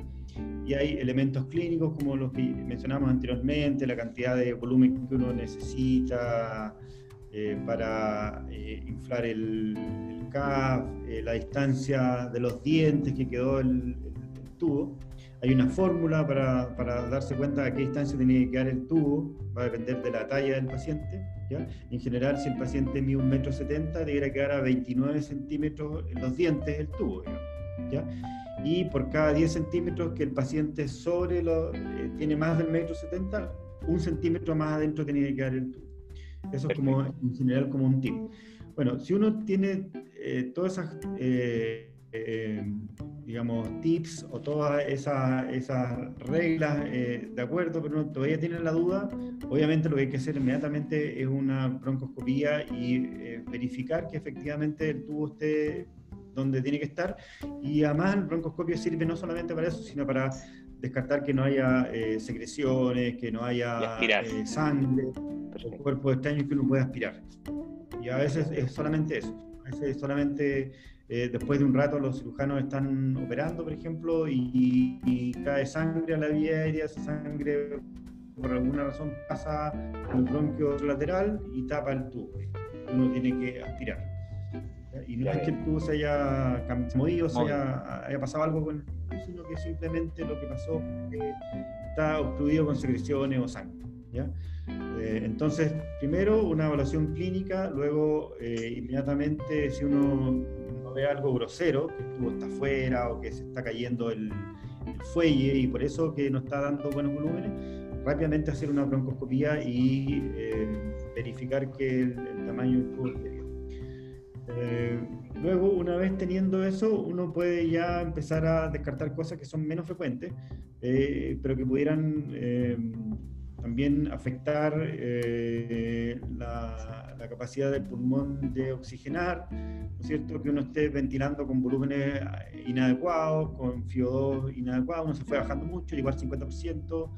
Y hay elementos clínicos como los que mencionamos anteriormente, la cantidad de volumen que uno necesita eh, para eh, inflar el, el CAF, eh, la distancia de los dientes que quedó el, el tubo. Hay una fórmula para, para, darse cuenta a qué distancia tiene que quedar el tubo, va a depender de la talla del paciente. ¿Ya? En general, si el paciente mide un metro setenta, debería quedar a 29 centímetros en los dientes el tubo. ¿ya? Y por cada 10 centímetros que el paciente sobre lo, eh, tiene más del metro setenta, un centímetro más adentro tiene que quedar el tubo. Eso es como, en general como un tip. Bueno, si uno tiene eh, todas esas... Eh, eh, digamos, tips o todas esas, esas reglas eh, de acuerdo, pero no, todavía tienen la duda, obviamente lo que hay que hacer inmediatamente es una broncoscopía y eh, verificar que efectivamente el tubo esté donde tiene que estar. Y además el broncoscopio sirve no solamente para eso, sino para descartar que no haya secreciones, que no haya sangre o cuerpos extraños que uno pueda aspirar. Y a veces es solamente eso, a veces es solamente eh, después de un rato los cirujanos están operando, por ejemplo, y, cae sangre a la vía aérea, esa sangre por alguna razón pasa al bronquio lateral y tapa el tubo. Uno tiene que aspirar. Y no es que el tubo se haya movido, se haya, haya, pasado algo con el tubo, sino que simplemente lo que pasó es que está obstruido con secreciones o sangre. ¿ya? Eh, entonces, primero una evaluación clínica, luego eh, inmediatamente si uno algo grosero, que el tubo está afuera o que se está cayendo el, fuelle y por eso que no está dando buenos volúmenes, rápidamente hacer una broncoscopía y eh, verificar que el, tamaño del tubo eh, luego, una vez teniendo eso, uno puede ya empezar a descartar cosas que son menos frecuentes, eh, pero que pudieran también afectar eh, la, la, capacidad del pulmón de oxigenar, ¿no es cierto? Que uno esté ventilando con volúmenes inadecuados, con FIO2 inadecuado, uno se fue bajando mucho, llegó al 50%.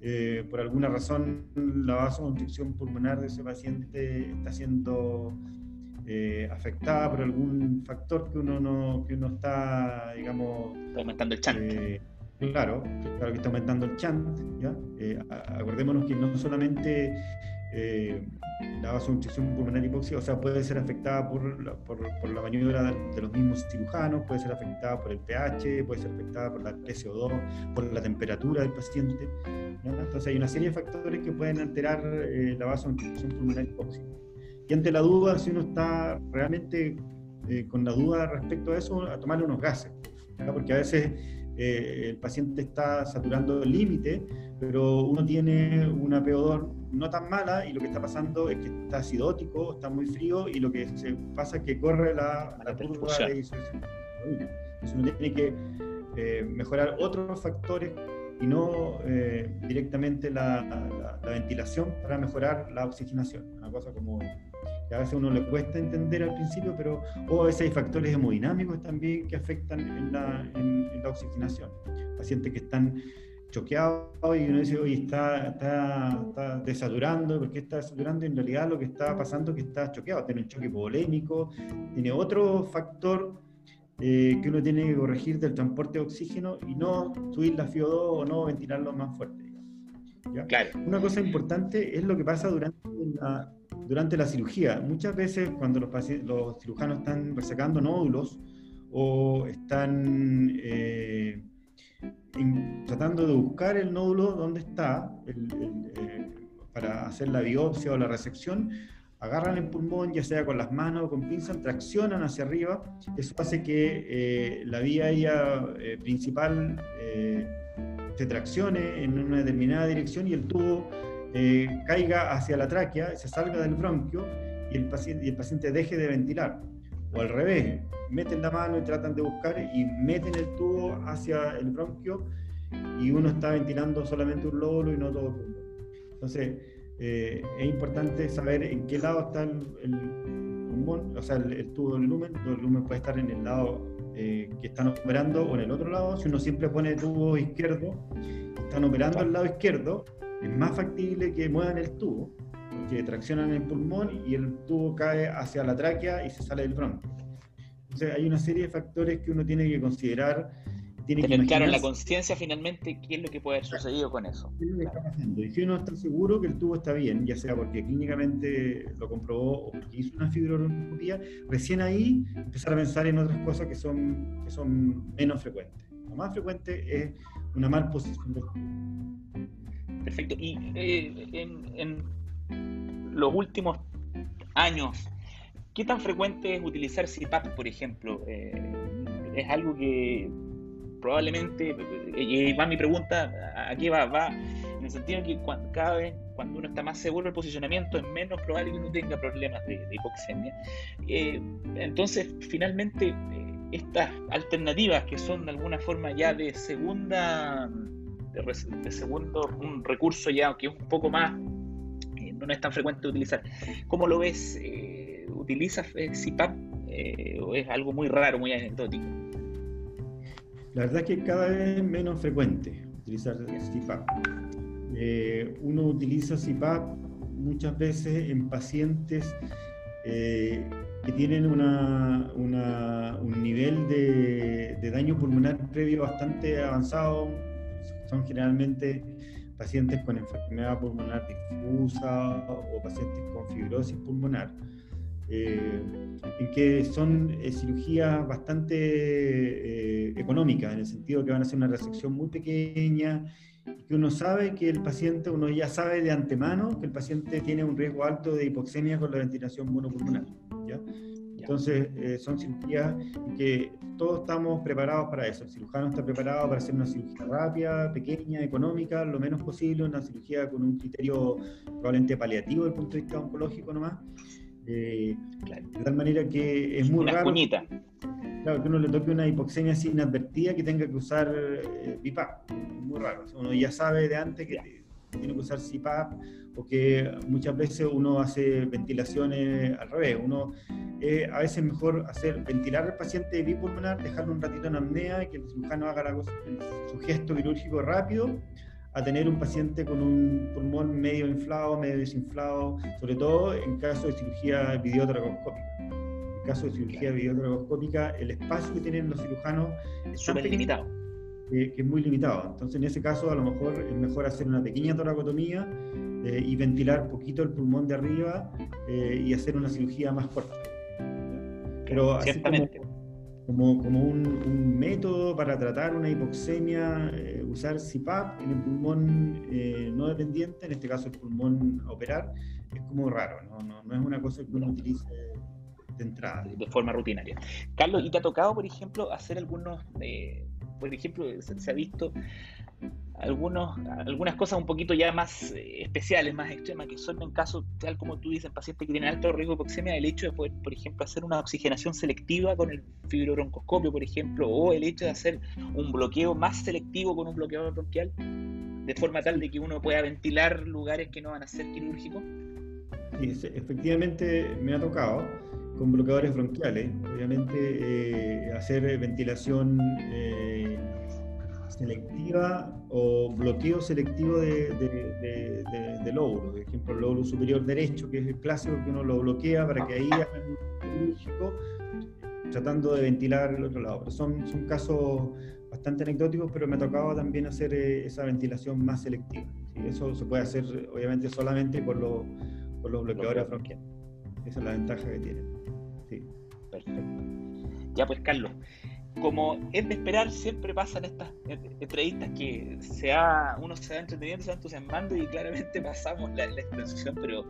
Eh, por alguna razón la vasoconstricción pulmonar de ese paciente está siendo eh, afectada por algún factor que uno no que uno está digamos aumentando el chant eh, claro claro que está aumentando el chant ¿ya? acordémonos que no solamente la vasoconstricción pulmonar hipóxica, o sea, puede ser afectada por la, por, por la maniobra de los mismos cirujanos, puede ser afectada por el pH, puede ser afectada por la PCO2, por la temperatura del paciente. Entonces hay una serie de factores que pueden alterar eh, la vasoconstricción pulmonar hipóxica. Y ante la duda, si uno está realmente eh, con la duda respecto a eso, a tomarle unos gases, porque a veces eh, el paciente está saturando el límite, pero uno tiene una PO2 no tan mala y lo que está pasando es que está acidótico, está muy frío y lo que se pasa es que corre la, la curva de disociación. Entonces uno tiene que eh, mejorar otros factores y no eh, directamente la, la, ventilación para mejorar la oxigenación. Una cosa como a veces a uno le cuesta entender al principio, pero o a veces hay factores hemodinámicos también que afectan en la, en, la oxigenación. Pacientes que están choqueados y uno dice, oye, está, está, está, desaturando, ¿por qué está desaturando? Y en realidad lo que está pasando es que está choqueado, tiene un choque polémico, tiene otro factor eh, que uno tiene que corregir del transporte de oxígeno y no subir la FIO2 o no ventilarlo más fuerte. Claro. Una cosa importante es lo que pasa durante la, durante la cirugía. Muchas veces cuando los, los cirujanos están resecando nódulos o están eh, tratando de buscar el nódulo donde está eh, para hacer la biopsia o la resección, agarran el pulmón, ya sea con las manos o con pinzas, traccionan hacia arriba. Eso hace que eh, la vía aérea principal se traccione en una determinada dirección y el tubo eh, caiga hacia la tráquea, se salga del bronquio y el, paciente, y el paciente deje de ventilar. O al revés, meten la mano y tratan de buscar y meten el tubo hacia el bronquio y uno está ventilando solamente un lóbulo y no todo el pulmón. Entonces, eh, es importante saber en qué lado está el, pulmón, o sea, el, tubo del lumen. El lumen puede estar en el lado eh, que están operando o en el otro lado. Si uno siempre pone el tubo izquierdo, están operando al lado izquierdo, es más factible que muevan el tubo, porque traccionan el pulmón y el tubo cae hacia la tráquea y se sale del bronco. Entonces hay una serie de factores que uno tiene que considerar. Tiene Tener que claro en la conciencia finalmente qué es lo que puede haber sucedido con eso. ¿Qué es lo que está pasando? Y si uno está seguro que el tubo está bien, ya sea porque clínicamente lo comprobó o porque hizo una fibroscopía, recién ahí empezar a pensar en otras cosas que son, que son menos frecuentes. Lo más frecuente es una mal posición del tubo. Perfecto. Y eh, en, los últimos años, ¿qué tan frecuente es utilizar CPAP, por ejemplo? Eh, es algo que probablemente, y va mi pregunta, ¿a qué va? Va en el sentido que cada vez cuando uno está más seguro del posicionamiento es menos probable que uno tenga problemas de, hipoxemia. Eh, entonces, finalmente, estas alternativas que son de alguna forma ya de segunda de, segundo, un recurso ya que es un poco más, eh, no es tan frecuente utilizar. ¿Cómo lo ves? Eh, ¿Utilizas CPAP eh, o es algo muy raro, muy anecdótico? La verdad es que cada vez es menos frecuente utilizar CPAP. uno utiliza CPAP muchas veces en pacientes que tienen una, un nivel de, daño pulmonar previo bastante avanzado, son generalmente pacientes con enfermedad pulmonar difusa o pacientes con fibrosis pulmonar, eh, en que son eh, cirugías bastante eh, económicas, en el sentido que van a ser una resección muy pequeña y que uno sabe que el paciente, uno ya sabe de antemano que el paciente tiene un riesgo alto de hipoxemia con la ventilación monopulmonar. ¿ya? Entonces, eh, son cirugías que todos estamos preparados para eso. El cirujano está preparado para hacer una cirugía rápida, pequeña, económica, lo menos posible, una cirugía con un criterio probablemente paliativo desde el punto de vista oncológico nomás. Eh, de tal manera que es muy raro. Claro, que uno le toque una hipoxemia así inadvertida que tenga que usar eh, Es muy raro. Uno ya sabe de antes que tiene que usar CPAP o que muchas veces uno hace ventilaciones al revés. Uno eh, a veces es mejor hacer ventilar al paciente bipulmonar, dejarlo un ratito en apnea y que el cirujano haga su gesto quirúrgico rápido a tener un paciente con un pulmón medio inflado, medio desinflado, sobre todo en caso de cirugía videotracoscópica. En caso de cirugía videotracoscópica, el espacio que tienen los cirujanos es súper limitado. Que es muy limitado. Entonces, en ese caso, a lo mejor es mejor hacer una pequeña toracotomía eh, y ventilar poquito el pulmón de arriba eh, y hacer una cirugía más corta. Pero así como, como, un, método para tratar una hipoxemia, eh, usar CPAP en el pulmón no dependiente, en este caso el pulmón a operar, es como raro, no, no, no es una cosa que uno utilice de entrada. De forma rutinaria. Carlos, ¿y te ha tocado, por ejemplo, hacer algunos, por ejemplo, se ha visto algunos, algunas cosas un poquito ya más eh, especiales, más extremas, que son en caso, tal como tú dices, pacientes que tienen alto riesgo de hipoxemia, el hecho de poder, por ejemplo, hacer una oxigenación selectiva con el fibrobroncoscopio, por ejemplo, o el hecho de hacer un bloqueo más selectivo con un bloqueador bronquial, de forma tal de que uno pueda ventilar lugares que no van a ser quirúrgicos. Efectivamente me ha tocado con bloqueadores bronquiales, obviamente eh, hacer ventilación eh, selectiva o bloqueo selectivo de, de, de, lóbulo. Por ejemplo, el lóbulo superior derecho, que es el clásico que uno lo bloquea para que ahí hagan un quirúrgico tratando de ventilar el otro lado. Pero son, son casos bastante anecdóticos, pero me ha tocado también hacer eh, esa ventilación más selectiva. Eso se puede hacer obviamente solamente con, los, con los bloqueadores bronquiales. Esa es la ventaja que tienen. Sí. Perfecto. Ya pues, Carlos, como es de esperar, siempre pasan estas entrevistas que se uno se va entreteniendo, se va entusiasmando y claramente pasamos la, la, pero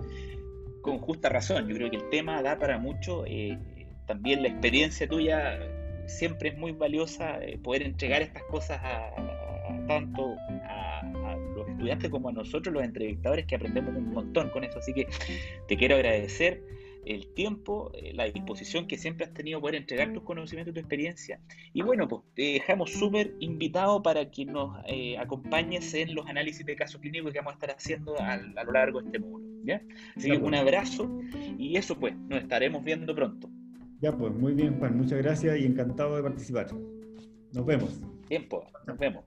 con justa razón. Yo creo que el tema da para mucho. Eh, también la experiencia tuya siempre es muy valiosa, eh, poder entregar estas cosas a, tanto a, los estudiantes como a nosotros, los entrevistadores, que aprendemos un montón con eso. Así que te quiero agradecer el tiempo, eh, la disposición que siempre has tenido poder entregar tus conocimientos y tu experiencia. Y bueno, pues te dejamos súper invitado para que nos eh, acompañes en los análisis de casos clínicos que vamos a estar haciendo a, lo largo de este módulo. ¿ya? Así que un abrazo y eso pues, nos estaremos viendo pronto. Ya pues, muy bien Juan, muchas gracias y encantado de participar. Nos vemos. Tiempo, nos vemos.